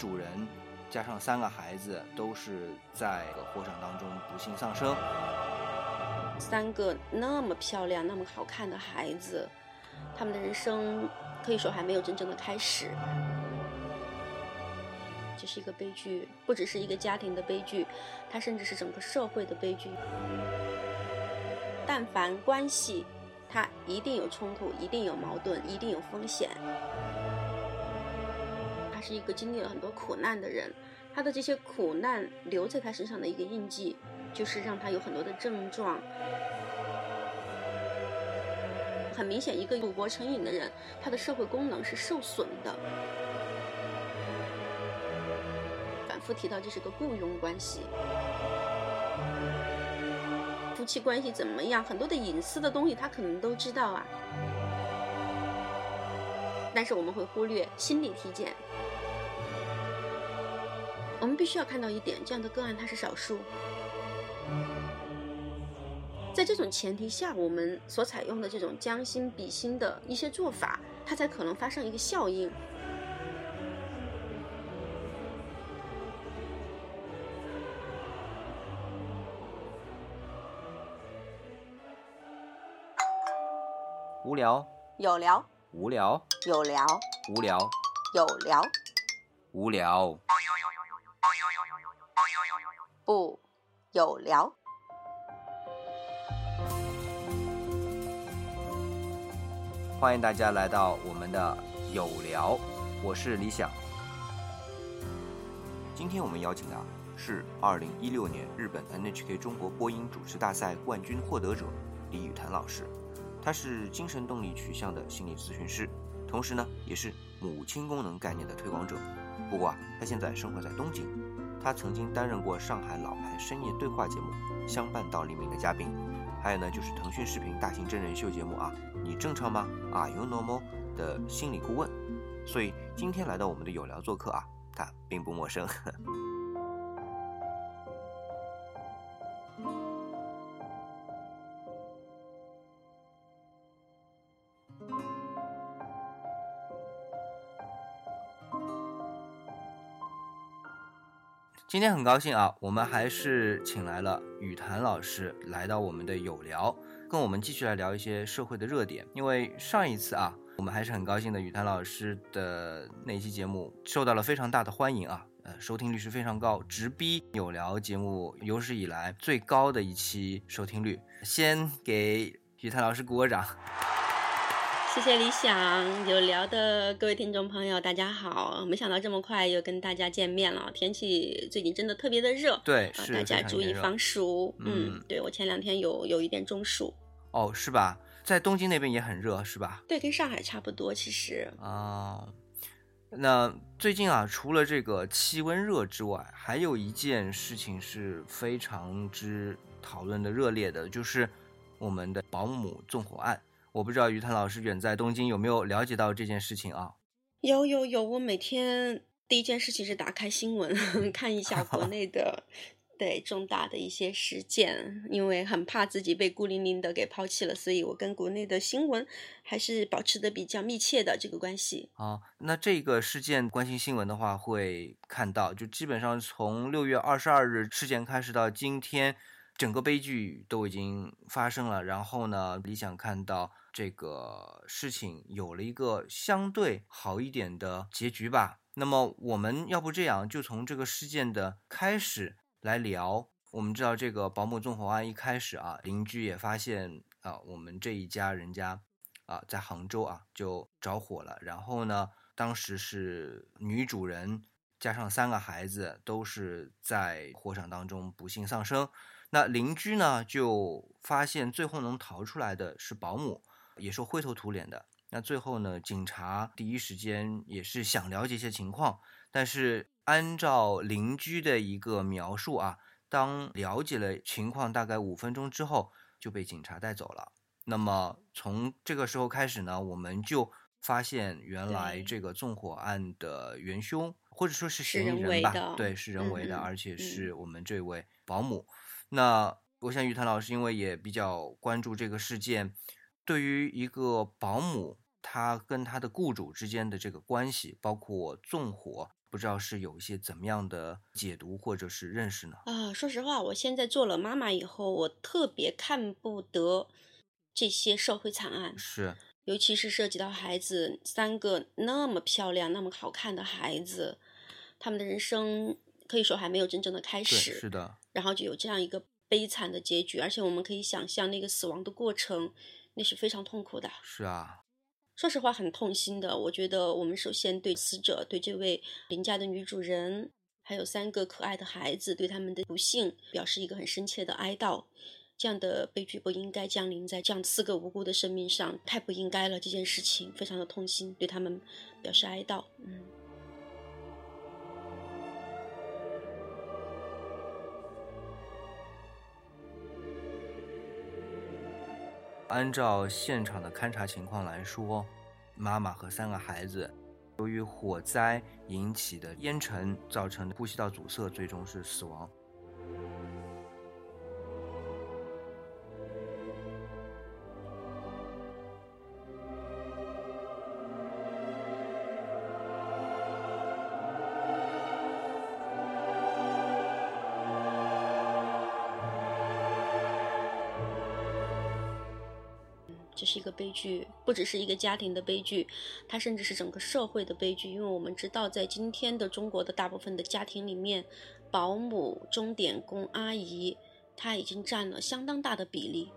主人加上三个孩子都是在火场当中不幸丧生。三个那么漂亮、那么好看的孩子，他们的人生可以说还没有真正的开始。这是一个悲剧，不只是一个家庭的悲剧，它甚至是整个社会的悲剧。但凡关系，它一定有冲突，一定有矛盾，一定有风险。他是一个经历了很多苦难的人，他的这些苦难留在他身上的一个印记，就是让他有很多的症状。很明显，一个赌博成瘾的人，他的社会功能是受损的。反复提到这是个雇佣关系，夫妻关系怎么样？很多的隐私的东西他可能都知道啊，但是我们会忽略心理体检。我们必须要看到一点，这样的个案它是少数。在这种前提下，我们所采用的这种将心比心的一些做法，它才可能发生一个效应。无聊，有聊，无聊，有聊，无聊，有聊，无聊，不。有聊。欢迎大家来到我们的有聊，我是李想。今天我们邀请的是二零一六年日本 NHK 中国播音主持大赛冠军获得者李雨潭老师。他是精神动力取向的心理咨询师，同时呢，也是母亲功能概念的推广者。不过啊，他现在生活在东京。他曾经担任过上海老牌深夜对话节目《相伴到黎明》的嘉宾，还有呢，就是腾讯视频大型真人秀节目啊，你正常吗？Are you normal？的心理顾问。所以今天来到我们的有聊做客啊，他并不陌生。今天很高兴啊，我们还是请来了雨谭老师来到我们的有聊，跟我们继续来聊一些社会的热点。因为上一次啊，我们还是很高兴的，雨谭老师的那期节目受到了非常大的欢迎啊，呃，收听率是非常高，直逼有聊节目有史以来最高的一期收听率。先给雨谭老师鼓个掌。谢谢理想有聊的各位听众朋友，大家好！没想到这么快又跟大家见面了。天气最近真的特别的热，对，是大家注意防暑。嗯，对我前两天有有一点中暑。哦，是吧？在东京那边也很热，是吧？对，跟上海差不多，其实。啊，那最近啊，除了这个气温热之外，还有一件事情是非常之讨论的热烈的，就是我们的保姆纵火案。我不知道于谭老师远在东京有没有了解到这件事情啊？有有有，我每天第一件事情是打开新闻 看一下国内的 对重大的一些事件，因为很怕自己被孤零零的给抛弃了，所以我跟国内的新闻还是保持的比较密切的这个关系。啊，那这个事件关心新闻的话，会看到就基本上从六月二十二日事件开始到今天。整个悲剧都已经发生了，然后呢，理想看到这个事情有了一个相对好一点的结局吧。那么我们要不这样，就从这个事件的开始来聊。我们知道这个保姆纵火案一开始啊，邻居也发现啊，我们这一家人家啊，在杭州啊就着火了。然后呢，当时是女主人加上三个孩子都是在火场当中不幸丧生。那邻居呢，就发现最后能逃出来的是保姆，也是灰头土脸的。那最后呢，警察第一时间也是想了解一些情况，但是按照邻居的一个描述啊，当了解了情况大概五分钟之后，就被警察带走了。那么从这个时候开始呢，我们就发现原来这个纵火案的元凶或者说是嫌疑人吧，对，是人为的，而且是我们这位保姆。那我想，雨谭老师因为也比较关注这个事件，对于一个保姆，她跟她的雇主之间的这个关系，包括纵火，不知道是有一些怎么样的解读或者是认识呢？啊，说实话，我现在做了妈妈以后，我特别看不得这些社会惨案，是，尤其是涉及到孩子，三个那么漂亮、那么好看的孩子，他们的人生可以说还没有真正的开，始，是的，然后就有这样一个悲惨的结局，而且我们可以想象那个死亡的过程，那是非常痛苦的。是啊，说实话，很痛心的。我觉得我们首先对死者、对这位邻家的女主人，还有三个可爱的孩子，对他们的不幸表示一个很深切的哀悼。这样的悲剧不应该降临在这样四个无辜的生命上，太不应该了。这件事情非常的痛心，对他们表示哀悼。嗯。按照现场的勘查情况来说，妈妈和三个孩子由于火灾引起的烟尘造成的呼吸道阻塞，最终是死亡。悲剧，不只是一个家庭的悲剧，它甚至是整个社会的悲剧。因为我们知道，在今天的中国的大部分的家庭里面，保姆、钟点工、阿姨，她已经占了相当大的比例。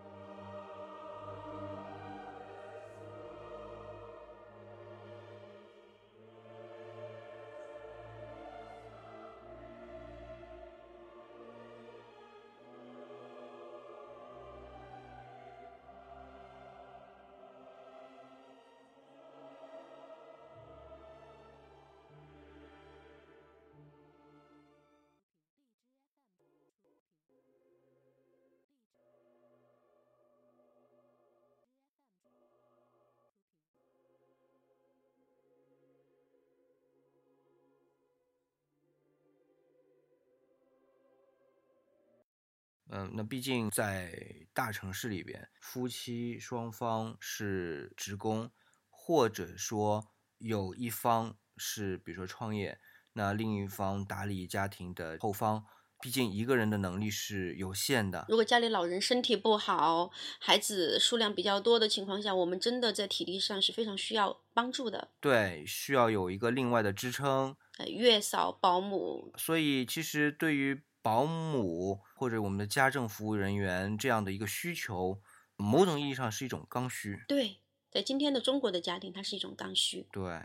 嗯，那毕竟在大城市里边，夫妻双方是职工，或者说有一方是比如说创业，那另一方打理家庭的后方，毕竟一个人的能力是有限的。如果家里老人身体不好，孩子数量比较多的情况下，我们真的在体力上是非常需要帮助的。对，需要有一个另外的支撑。呃，月嫂、保姆，所以其实对于保姆或者我们的家政服务人员这样的一个需求，某种意义上是一种刚需。对，在今天的中国的家庭，它是一种刚需。对，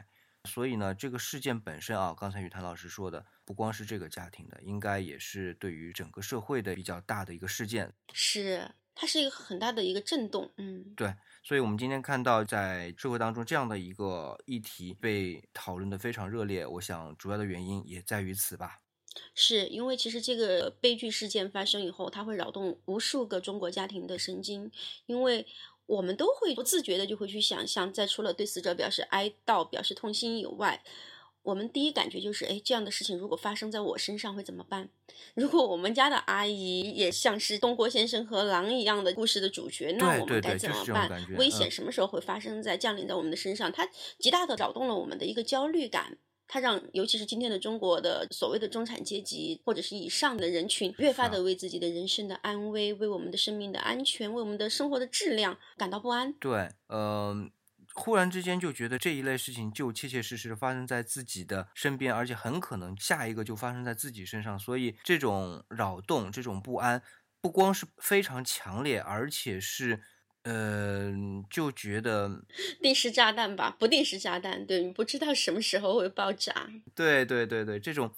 所以呢，这个事件本身啊，刚才雨谭老师说的，不光是这个家庭的，应该也是对于整个社会的比较大的一个事件。是，它是一个很大的一个震动。嗯，对，所以我们今天看到在社会当中这样的一个议题被讨论的非常热烈，我想主要的原因也在于此吧。是因为其实这个悲剧事件发生以后，它会扰动无数个中国家庭的神经，因为我们都会不自觉的就会去想象，在除了对死者表示哀悼、表示痛心以外，我们第一感觉就是，哎，这样的事情如果发生在我身上会怎么办？如果我们家的阿姨也像是东郭先生和狼一样的故事的主角，那我们该怎么办？危嗯险什么时候会发生在降临在我们的身上？它极大的扰动了我们的一个焦虑感。它让，尤其是今天的中国的所谓的中产阶级或者是以上的人群，越发的为自己的人生的安危、为我们的生命的安全、为我们的生活的质量感到不安。对，呃，忽然之间就觉得这一类事情就切切实实的发生在自己的身边，而且很可能下一个就发生在自己身上，所以这种扰动、这种不安，不光是非常强烈，而且是，呃，就觉得，定时炸弹吧，不定时炸弹，对，你不知道什么时候会爆炸。对对对对，这种，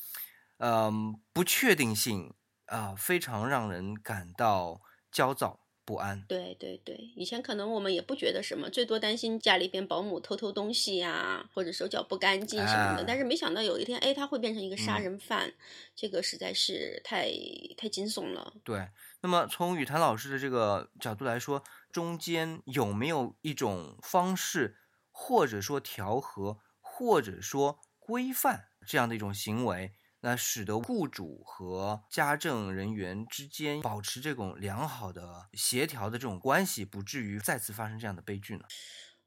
嗯、不确定性啊、非常让人感到焦躁不安。对对对，以前可能我们也不觉得什么，最多担心家里边保姆偷偷东西呀、或者手脚不干净什么的。哎但是没想到有一天，哎，他会变成一个杀嗯人犯，这个实在是太太惊悚了。对，那么从雨谭老师的这个角度来说，中间有没有一种方式，或者说调和，或者说规范这样的一种行为，那使得雇主和家政人员之间保持这种良好的协调的这种关系，不至于再次发生这样的悲剧呢？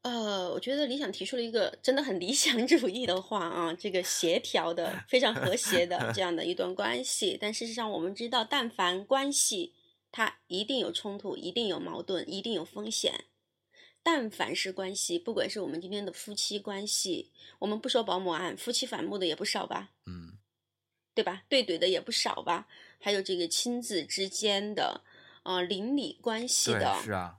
呃，我觉得理想提出了一个真的很理想主义的话啊，这个协调的、非常和谐的这样的一段关系。但事实上，我们知道，但凡关系，它一定有冲突，一定有矛盾，一定有风险。但凡是关系，不管是我们今天的夫妻关系，我们不说保姆案，夫妻反目的也不少吧？嗯，对吧？对怼的也不少吧？还有这个亲子之间的，呃，邻里关系的，是啊。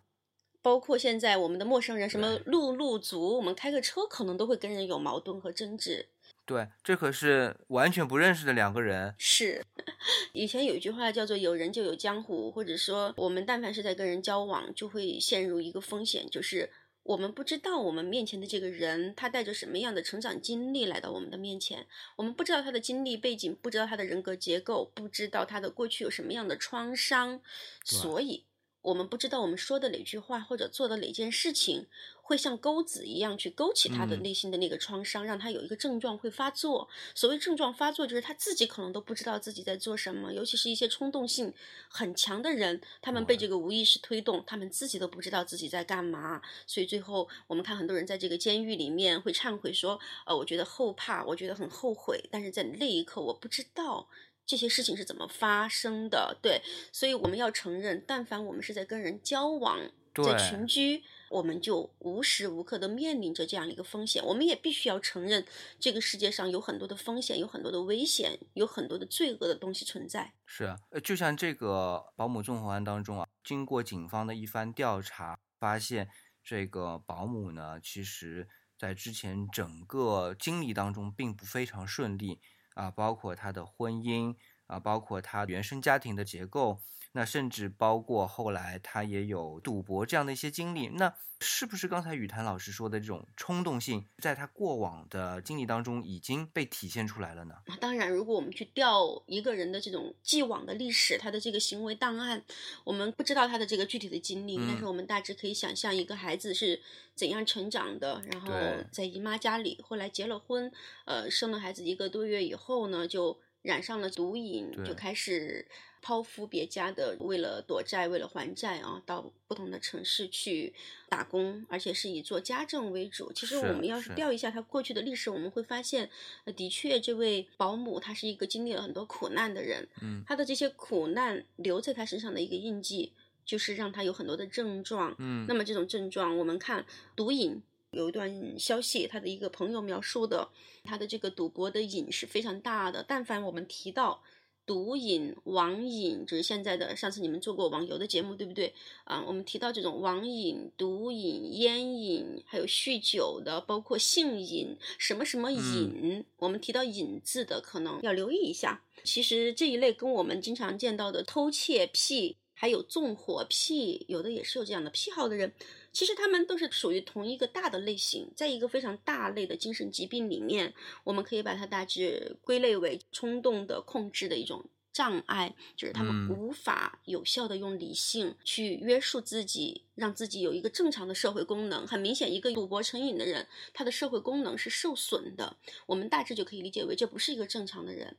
包括现在我们的陌生人，什么路路族，我们开个车可能都会跟人有矛盾和争执。对，这可是完全不认识的两个人。是，以前有一句话叫做“有人就有江湖”，或者说我们但凡是在跟人交往，就会陷入一个风险，就是我们不知道我们面前的这个人他带着什么样的成长经历来到我们的面前，我们不知道他的经历背景，不知道他的人格结构，不知道他的过去有什么样的创伤，所以。我们不知道我们说的哪句话或者做的哪件事情，会像钩子一样去勾起他的内心的那个创伤，让他有一个症状会发作。所谓症状发作，就是他自己可能都不知道自己在做什么。尤其是一些冲动性很强的人，他们被这个无意识推动，他们自己都不知道自己在干嘛。所以最后，我们看很多人在这个监狱里面会忏悔说：“呃，我觉得后怕，我觉得很后悔，但是在那一刻，我不知道。”这些事情是怎么发生的？对，所以我们要承认，但凡我们是在跟人交往，在群居，我们就无时无刻的面临着这样一个风险。我们也必须要承认，这个世界上有很多的风险，有很多的危险，有很多的罪恶的东西存在。是啊，呃，就像这个保姆纵火案当中啊，经过警方的一番调查，发现这个保姆呢，其实在之前整个经历当中并不非常顺利。啊，包括他的婚姻啊，包括他原生家庭的结构，那甚至包括后来他也有赌博这样的一些经历，那是不是刚才雨谭老师说的这种冲动性，在他过往的经历当中已经被体现出来了呢？当然，如果我们去调一个人的这种既往的历史，他的这个行为档案，我们不知道他的这个具体的经历，但是我们大致可以想象一个孩子是怎样成长的，然后在姨妈家里，后来结了婚，呃，生了孩子一个多月以后呢，就。染上了毒瘾，就开始抛夫别家的，为了躲债，为了还债啊，到不同的城市去打工，而且是以做家政为主。其实我们要是调一下他过去的历史，我们会发现，的确，这位保姆她是一个经历了很多苦难的人。嗯，他的这些苦难留在他身上的一个印记，就是让他有很多的症状。嗯，那么这种症状，我们看毒瘾。有一段消息，他的一个朋友描述的，他的这个赌博的瘾是非常大的。但凡我们提到毒瘾、网瘾，就是现在的，上次你们做过网游的节目，对不对？啊，我们提到这种网瘾、毒瘾、烟瘾，还有酗酒的，包括性瘾，什么什么瘾，我们提到瘾字的，可能要留意一下。其实这一类跟我们经常见到的偷窃癖，还有纵火癖，有的也是有这样的癖好的人。其实他们都是属于同一个大的类型，在一个非常大类的精神疾病里面，我们可以把它大致归类为冲动的控制的一种障碍，就是他们无法有效的用理性去约束自己，让自己有一个正常的社会功能。很明显，一个赌博成瘾的人，他的社会功能是受损的。我们大致就可以理解为，这不是一个正常的人，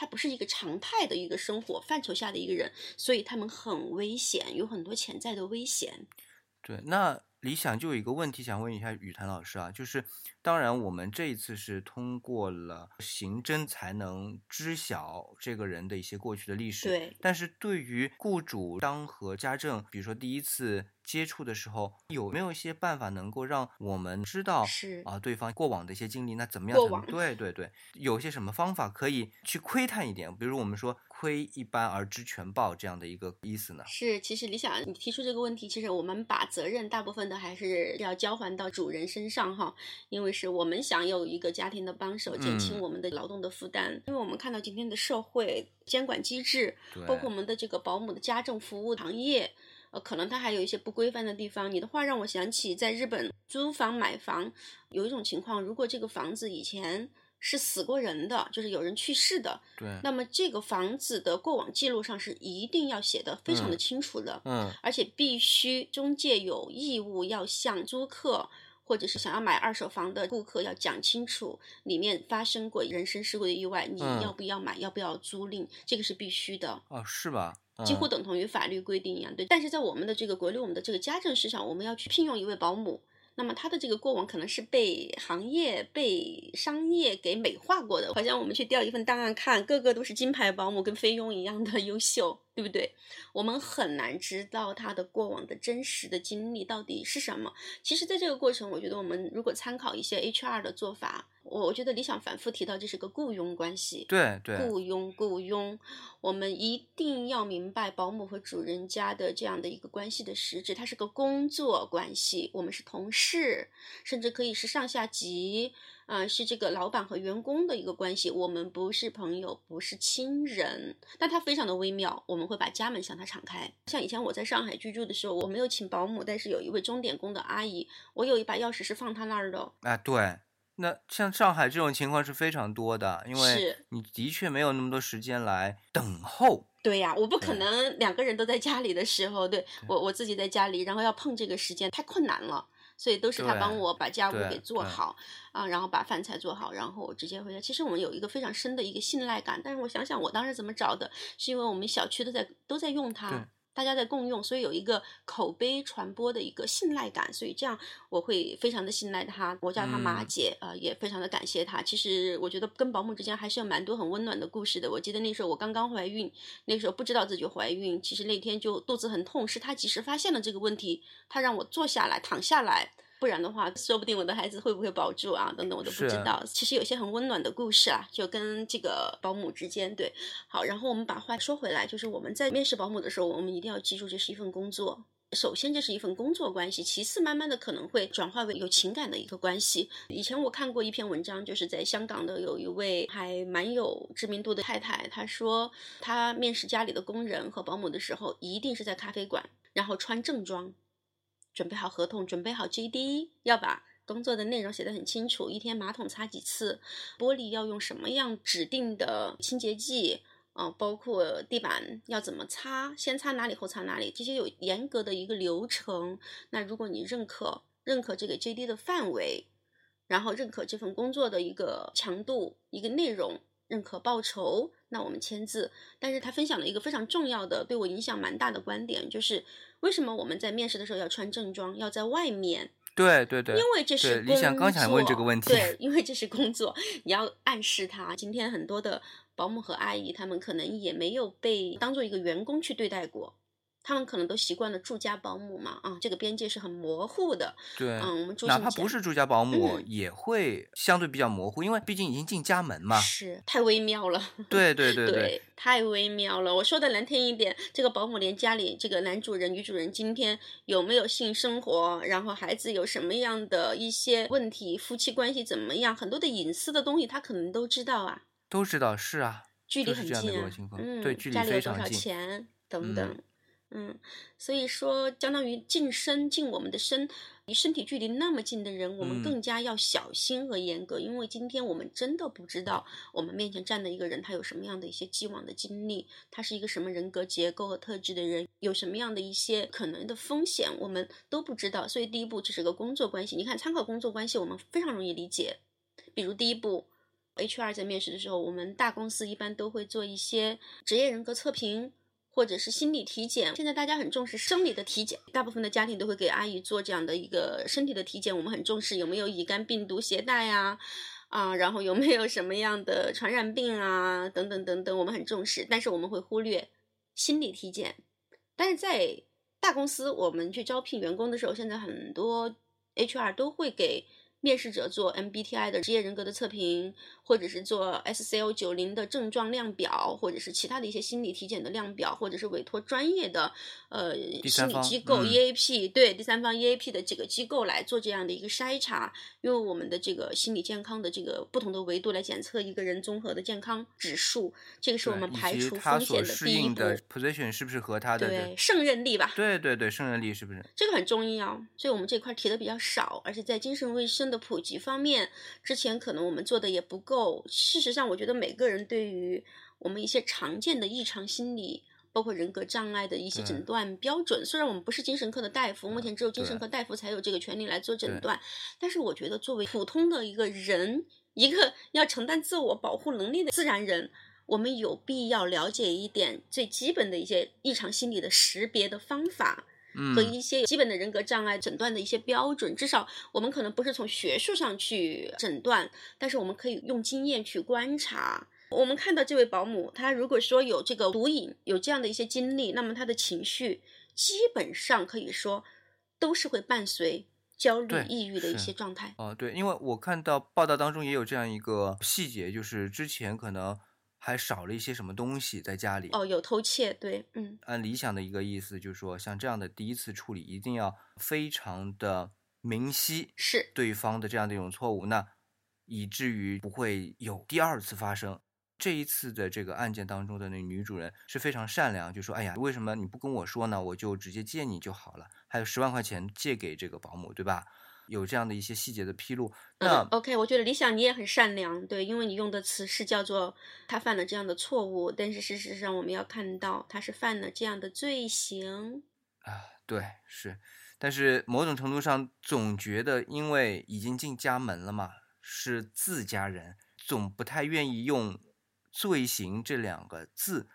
他不是一个常态的一个生活范畴下的一个人，所以他们很危险，有很多潜在的危险。对，那理想就有一个问题想问一下雨谭老师啊，就是当然我们这一次是通过了刑侦才能知晓这个人的一些过去的历史，对，但是对于雇主当和家政，比如说第一次接触的时候，有没有一些办法能够让我们知道是啊对方过往的一些经历，那怎么样？才能对对对，有些什么方法可以去窥探一点？比如我们说。窥一斑而知全豹这样的一个意思呢？是，其实李想你提出这个问题，其实我们把责任大部分的还是要交还到主人身上哈，因为是我们想有一个家庭的帮手，减轻我们的劳动的负担。因为我们看到今天的社会监管机制，包括我们的这个保姆的家政服务行业，呃，可能它还有一些不规范的地方。你的话让我想起在日本租房买房有一种情况，如果这个房子以前。是死过人的，就是有人去世的。对。那么这个房子的过往记录上是一定要写的非常的清楚的。嗯。而且必须中介有义务要向租客或者是想要买二手房的顾客要讲清楚，里面发生过人身事故的意外，你要不要买，要不要租赁，这个是必须的。哦，是吧？几乎等同于法律规定一样。对。但是在我们的这个国内，我们的这个家政市场，我们要去聘用一位保姆。那么他的这个过往可能是被行业、被商业给美化过的，好像我们去调一份档案看，个个都是金牌保姆，跟菲佣一样的优秀，对不对？我们很难知道他的过往的真实的经历到底是什么。其实，在这个过程，我觉得我们如果参考一些 HR 的做法，我我觉得理想反复提到这是个雇佣关系，对对，雇佣雇佣，我们一定要明白保姆和主人家的这样的一个关系的实质，它是个工作关系，我们是同事，甚至可以是上下级，啊、是这个老板和员工的一个关系，我们不是朋友，不是亲人，但它非常的微妙，我们会把家门向他敞开。像以前我在上海居住的时候，我没有请保姆，但是有一位钟点工的阿姨，我有一把钥匙是放她那儿的哦，啊，对。那像上海这种情况是非常多的，因为是你的确没有那么多时间来等候。对呀，我不可能两个人都在家里的时候，对我我自己在家里，然后要碰这个时间太困难了，所以都是他帮我把家务给做好啊，然后把饭菜做好，然后我直接回家。其实我们有一个非常深的一个信赖感，但是我想想我当时怎么找的，是因为我们小区都在都在用对它。大家在共用，所以有一个口碑传播的一个信赖感，所以这样我会非常的信赖他。我叫他马嗯姐，呃，也非常的感谢他。其实我觉得跟保姆之间还是有蛮多很温暖的故事的。我记得那时候我刚刚怀孕，那时候不知道自己怀孕，其实那天就肚子很痛，是他及时发现了这个问题，他让我坐下来躺下来。不然的话，说不定我的孩子会不会保住啊？等等，我都不知道。其实有些很温暖的故事啊，就跟这个保姆之间对。好，然后我们把话说回来，就是我们在面试保姆的时候，我们一定要记住，这是一份工作。首先，这是一份工作关系；其次，慢慢的可能会转化为有情感的一个关系。以前我看过一篇文章，就是在香港的有一位还蛮有知名度的太太，她说她面试家里的工人和保姆的时候，一定是在咖啡馆，然后穿正装，准备好合同，准备好 JD，要把工作的内容写得很清楚，一天马桶擦几次，玻璃要用什么样指定的清洁剂。啊、包括地板要怎么擦，先擦哪里后擦哪里，这些有严格的一个流程。那如果你认可认可这个 JD 的范围，然后认可这份工作的一个强度、一个内容，认可报酬，那我们签字。但是他分享了一个非常重要的、对我影响蛮大的观点，就是为什么我们在面试的时候要穿正装，要在外面对对对，因为这是工对理想刚想问这个作问题对，因为这是工作，你要暗示他。今天很多的保姆和阿姨，他们可能也没有被当做一个员工去对待过，他们可能都习惯了住家保姆嘛，啊，这个边界是很模糊的。对，嗯，我们住哪怕不是住家保姆，嗯也会相对比较模糊，因为毕竟已经进家门嘛。是太微妙了。对对对对，太微妙了。我说的难听一点，这个保姆连家里这个男主人、女主人今天有没有性生活，然后孩子有什么样的一些问题，夫妻关系怎么样，很多的隐私的东西，他可能都知道啊。都知道是啊，距离很近嗯，对距离家里有多少非常近钱等嗯等，嗯，所以说相当于近身近我们的身，离身体距离那么近的人，我们嗯更加要小心和严格，因为今天我们真的不知道我们面前站的一个人他有什么样的一些既往的经历，他是一个什么人格结构和特质的人，有什么样的一些可能的风险，我们都不知道。所以第一步这是个工作关系，你看参考工作关系，我们非常容易理解。比如第一步。HR 在面试的时候，我们大公司一般都会做一些职业人格测评，或者是心理体检。现在大家很重视生理的体检，大部分的家庭都会给阿姨做这样的一个身体的体检。我们很重视有没有乙肝病毒携带啊，啊，然后有没有什么样的传染病啊，等等等等，我们很重视。但是我们会忽略心理体检。但是在大公司，我们去招聘员工的时候，现在很多 HR 都会给面试者做 MBTI 的职业人格的测评，或者是做 SCL 九零的症状量表，或者是其他的一些心理体检的量表，或者是委托专业的呃心理机构、嗯 EAP 对第三方 EAP 的这个机构来做这样的一个筛查，用我们的这个心理健康的这个不同的维度来检测一个人综合的健康指数，这个是我们排除风险的第一步。position 是不是和他的对胜任力吧，对对对胜任力是不是？这个很重要，所以我们这块提的比较少，而且在精神卫生的普及方面，之前可能我们做的也不够。事实上，我觉得每个人对于我们一些常见的异常心理，包括人格障碍的一些诊断标准，虽然我们不是精神科的大夫，目前只有精神科大夫才有这个权利来做诊断，但是我觉得作为普通的一个人，一个要承担自我保护能力的自然人。我们有必要了解一点最基本的一些异常心理的识别的方法，和一些基本的人格障碍诊断的一些标准。至少我们可能不是从学术上去诊断，但是我们可以用经验去观察。我们看到这位保姆，她如果说有这个毒瘾，有这样的一些经历，那么她的情绪基本上可以说都是会伴随焦虑、抑郁的一些状态。哦，对，因为我看到报道当中也有这样一个细节，就是之前可能还少了一些什么东西在家里。哦，有偷窃，对，嗯。按理想的一个意思就是说，像这样的第一次处理，一定要非常的明晰是对方的这样的一种错误，那以至于不会有第二次发生。这一次的这个案件当中的那女主人是非常善良，就说：“哎呀，为什么你不跟我说呢？我就直接借你就好了，还有十万块钱借给这个保姆，对吧？有这样的一些细节的披露。那 OK，我觉得理想你也很善良，对，因为你用的词是叫做他犯了这样的错误，但是事实上我们要看到他是犯了这样的罪行啊，对，是，但是某种程度上总觉得，因为已经进家门了嘛，是自家人，总不太愿意用。罪行这两个字，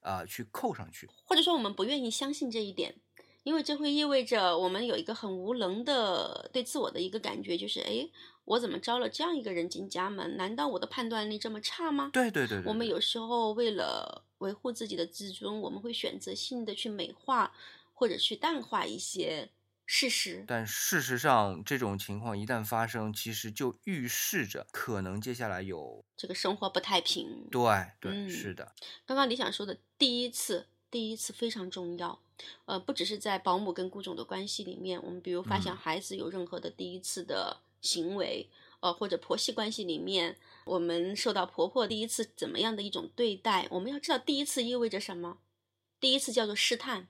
啊，去扣上去，或者说我们不愿意相信这一点，因为这会意味着我们有一个很无能的对自我的一个感觉，就是哎，我怎么招了这样一个人进家门？难道我的判断力这么差吗？对对对，我们有时候为了维护自己的自尊，我们会选择性的去美化或者去淡化一些。事实，但事实上，这种情况一旦发生，其实就预示着可能接下来有这个生活不太平。对对，是的。刚刚你想说的第一次，第一次非常重要。呃，不只是在保姆跟雇主的关系里面，我们比如发现孩子有任何的第一次的行为，呃，或者婆媳关系里面，我们受到婆婆第一次怎么样的一种对待，我们要知道第一次意味着什么。第一次叫做试探。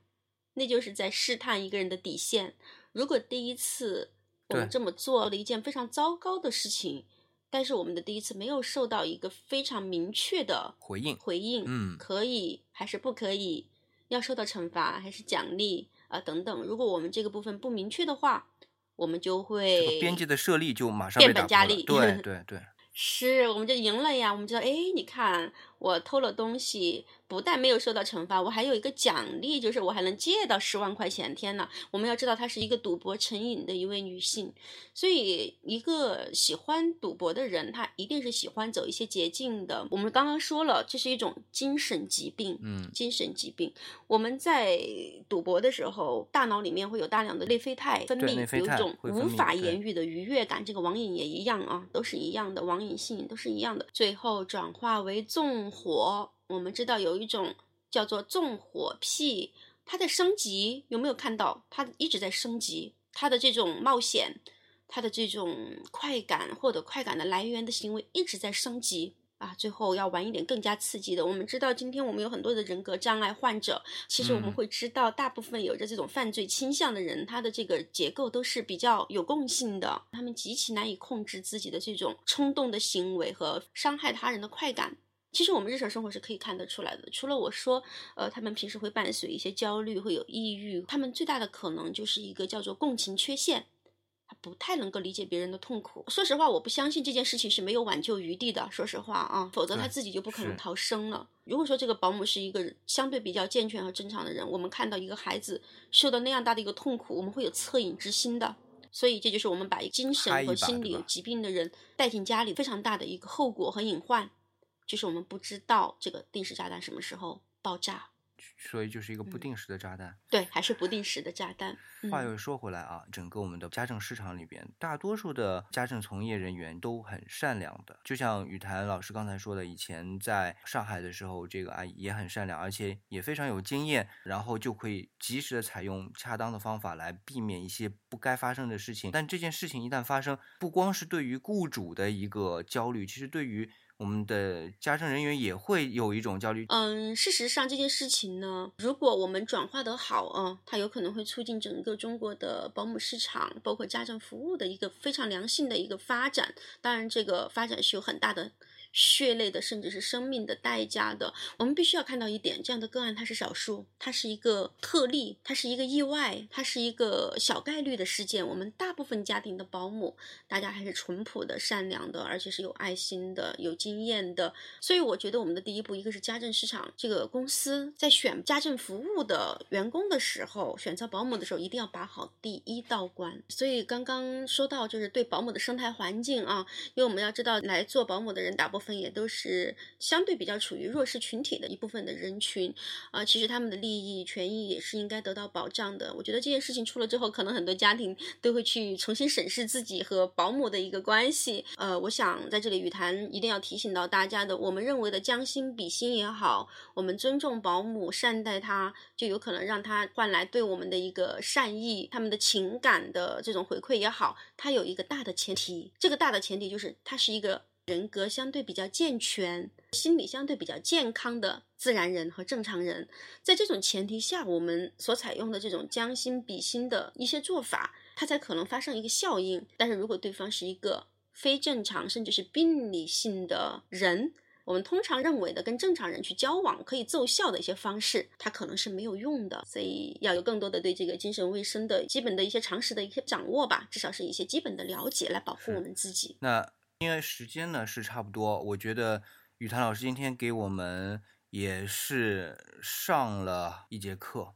那就是在试探一个人的底线。如果第一次我们这么做了一件非常糟糕的事情，但是我们的第一次没有受到一个非常明确的回应，回应，嗯，可以还是不可以，要受到惩罚还是奖励啊等等。如果我们这个部分不明确的话，我们就会边界的设立就马上变本加厉。对 对对，是，我们就赢了呀。我们知道，哎，你看我偷了东西。不但没有受到惩罚，我还有一个奖励，就是我还能借到十万块钱。天呐，我们要知道她是一个赌博成瘾的一位女性，所以一个喜欢赌博的人，他一定是喜欢走一些捷径的。我们刚刚说了，这是一种精神疾病，嗯，精神疾病。我们在赌博的时候，大脑里面会有大量的内啡肽分泌，有一种无法言喻的愉悦感。这个网瘾也一样啊，都是一样的，网瘾性瘾都是一样的，最后转化为纵火。我们知道有一种叫做纵火癖，它在升级，有没有看到？它一直在升级，它的这种冒险，它的这种快感，或者快感的来源的行为一直在升级啊！最后要玩一点更加刺激的。我们知道，今天我们有很多的人格障碍患者，其实我们会知道，大部分有着这种犯罪倾向的人，他的这个结构都是比较有共性的，他们极其难以控制自己的这种冲动的行为和伤害他人的快感。其实我们日常生活是可以看得出来的。除了我说，呃，他们平时会伴随一些焦虑，会有抑郁，他们最大的可能就是一个叫做共情缺陷，他不太能够理解别人的痛苦。说实话，我不相信这件事情是没有挽救余地的。说实话啊，否则他自己就不可能逃生了。如果说这个保姆是一个相对比较健全和正常的人，我们看到一个孩子受到那样大的一个痛苦，我们会有恻隐之心的。所以这就是我们把精神和心理有疾病的人带进家里非常大的一个后果和隐患。就是我们不知道这个定时炸弹什么时候爆炸，所以就是一个不定时的炸弹。对，还是不定时的炸弹。话又说回来啊，整个我们的家政市场里边，大多数的家政从业人员都很善良的。就像雨谭老师刚才说的，以前在上海的时候，这个阿姨也很善良，而且也非常有经验，然后就可以及时的采用恰当的方法来避免一些不该发生的事情。但这件事情一旦发生，不光是对于雇主的一个焦虑，其实对于我们的家政人员也会有一种焦虑。嗯，事实上这件事情呢，如果我们转化得好啊，它有可能会促进整个中国的保姆市场，包括家政服务的一个非常良性的一个发展。当然，这个发展是有很大的。血泪的，甚至是生命的代价的，我们必须要看到一点：这样的个案它是少数，它是一个特例，它是一个意外，它是一个小概率的事件。我们大部分家庭的保姆，大家还是淳朴的、善良的，而且是有爱心的、有经。验的。所以我觉得我们的第一步，一个是家政市场这个公司在选家政服务的员工的时候，选择保姆的时候，一定要把好第一道关。所以刚刚说到就是对保姆的生态环境啊，因为我们要知道来做保姆的人，大部分也都是相对比较处于弱势群体的一部分的人群啊，其实他们的利益权益也是应该得到保障的。我觉得这件事情出了之后，可能很多家庭都会去重新审视自己和保姆的一个关系。呃，我想在这里雨谈一定要提醒到大家的，我们认为的将心比心也好，我们尊重保姆、善待他，就有可能让他换来对我们的一个善意、他们的情感的这种回馈也好。它有一个大的前提，这个大的前提就是他是一个人格相对比较健全、心理相对比较健康的自然人和正常人。在这种前提下，我们所采用的这种将心比心的一些做法，它才可能发生一个效应。但是如果对方是一个非正常甚至是病理性的人，我们通常认为的跟正常人去交往可以奏效的一些方式，它可能是没有用的。所以要有更多的对这个精神卫生的基本的一些常识的一些掌握吧，至少是一些基本的了解，来保护我们自己。那因为时间呢是差不多，我觉得雨谭老师今天给我们也是上了一节课，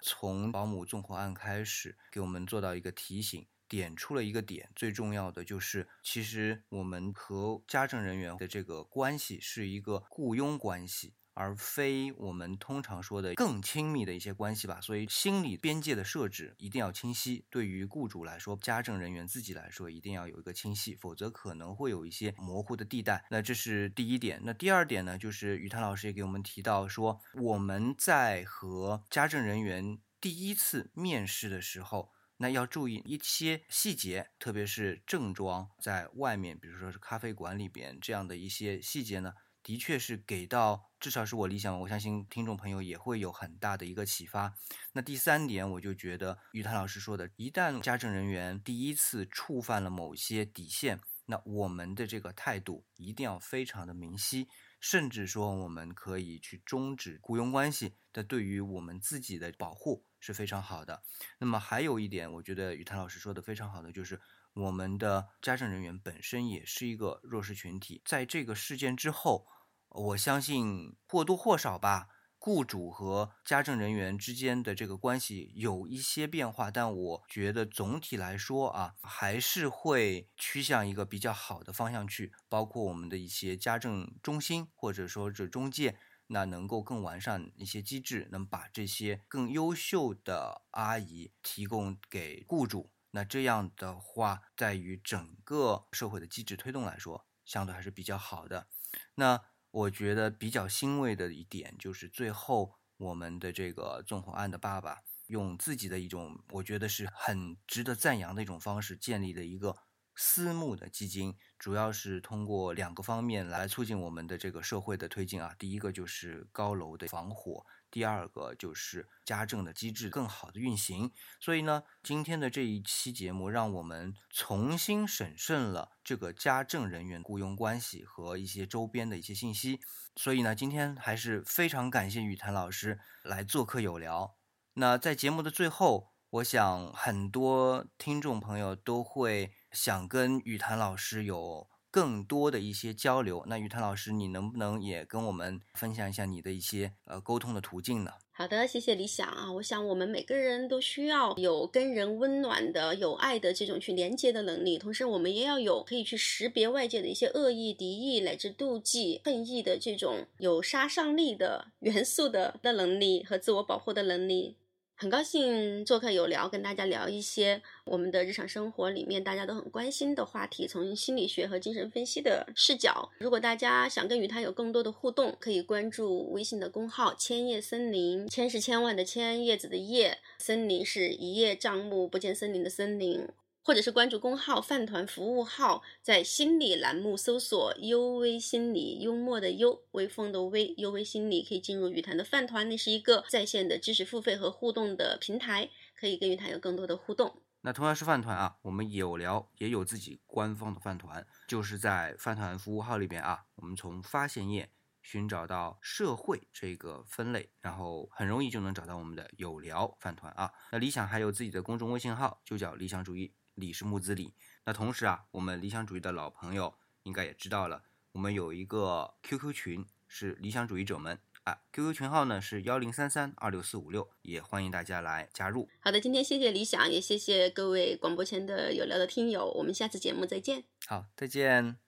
从保姆纵火案开始，给我们做到一个提醒。点出了一个点，最重要的就是，其实我们和家政人员的这个关系是一个雇佣关系，而非我们通常说的更亲密的一些关系吧。所以心理边界的设置一定要清晰。对于雇主来说，家政人员自己来说，一定要有一个清晰，否则可能会有一些模糊的地带。那这是第一点。那第二点呢，就是于谭老师也给我们提到说，我们在和家政人员第一次面试的时候。那要注意一些细节，特别是正装在外面，比如说是咖啡馆里边这样的一些细节呢，的确是给到至少是我理想，我相信听众朋友也会有很大的一个启发。那第三点，我就觉得于谭老师说的，一旦家政人员第一次触犯了某些底线，那我们的这个态度一定要非常的明晰。甚至说，我们可以去终止雇佣关系，这对于我们自己的保护是非常好的。那么还有一点，我觉得于谭老师说的非常好的，就是我们的家政人员本身也是一个弱势群体，在这个事件之后，我相信或多或少吧。雇主和家政人员之间的这个关系有一些变化，但我觉得总体来说啊，还是会趋向一个比较好的方向去。包括我们的一些家政中心或者说这中介，那能够更完善一些机制，能把这些更优秀的阿姨提供给雇主。那这样的话，在于整个社会的机制推动来说，相对还是比较好的。那。我觉得比较欣慰的一点就是，最后我们的这个纵火案的爸爸用自己的一种，我觉得是很值得赞扬的一种方式，建立了一个私募的基金，主要是通过两个方面来促进我们的这个社会的推进啊。第一个就是高楼的防火。第二个就是家政的机制更好的运行，所以呢，今天的这一期节目让我们重新审慎了这个家政人员雇佣关系和一些周边的一些信息。所以呢，今天还是非常感谢雨谭老师来做客有聊。那在节目的最后，我想很多听众朋友都会想跟雨谭老师有。更多的一些交流，那于谭老师，你能不能也跟我们分享一下你的一些呃沟通的途径呢？好的，谢谢理想啊。我想我们每个人都需要有跟人温暖的、有爱的这种去连接的能力，同时我们也要有可以去识别外界的一些恶意、敌意乃至妒忌、恨意的这种有杀伤力的 元素的的能力和自我保护的能力。很高兴做客有聊，跟大家聊一些我们的日常生活里面大家都很关心的话题，从心理学和精神分析的视角。如果大家想跟与他有更多的互动，可以关注微信的公号“千叶森林”，千是千万的千，叶子的叶，森林是一叶障目不见森林的森林。或者是关注公号“饭团服务号”，在心理栏目搜索“幽微心理”，幽默的幽，微风的微，幽微心理可以进入语坛的饭团，那是一个在线的知识付费和互动的平台，可以跟语坛有更多的互动。那同样是饭团啊，我们有聊也有自己官方的饭团，就是在饭团服务号里边啊，我们从发现页寻找到社会这个分类，然后很容易就能找到我们的有聊饭团啊。那理想还有自己的公众微信号，就叫理想主义。理是木子李。那同时啊，我们理想主义的老朋友应该也知道了，我们有一个 QQ 群，是理想主义者们啊，QQ 群号呢是幺零三三二六四五六，也欢迎大家来加入。好的，今天谢谢理想，也谢谢各位广播前的有聊的听友，我们下次节目再见。好，再见。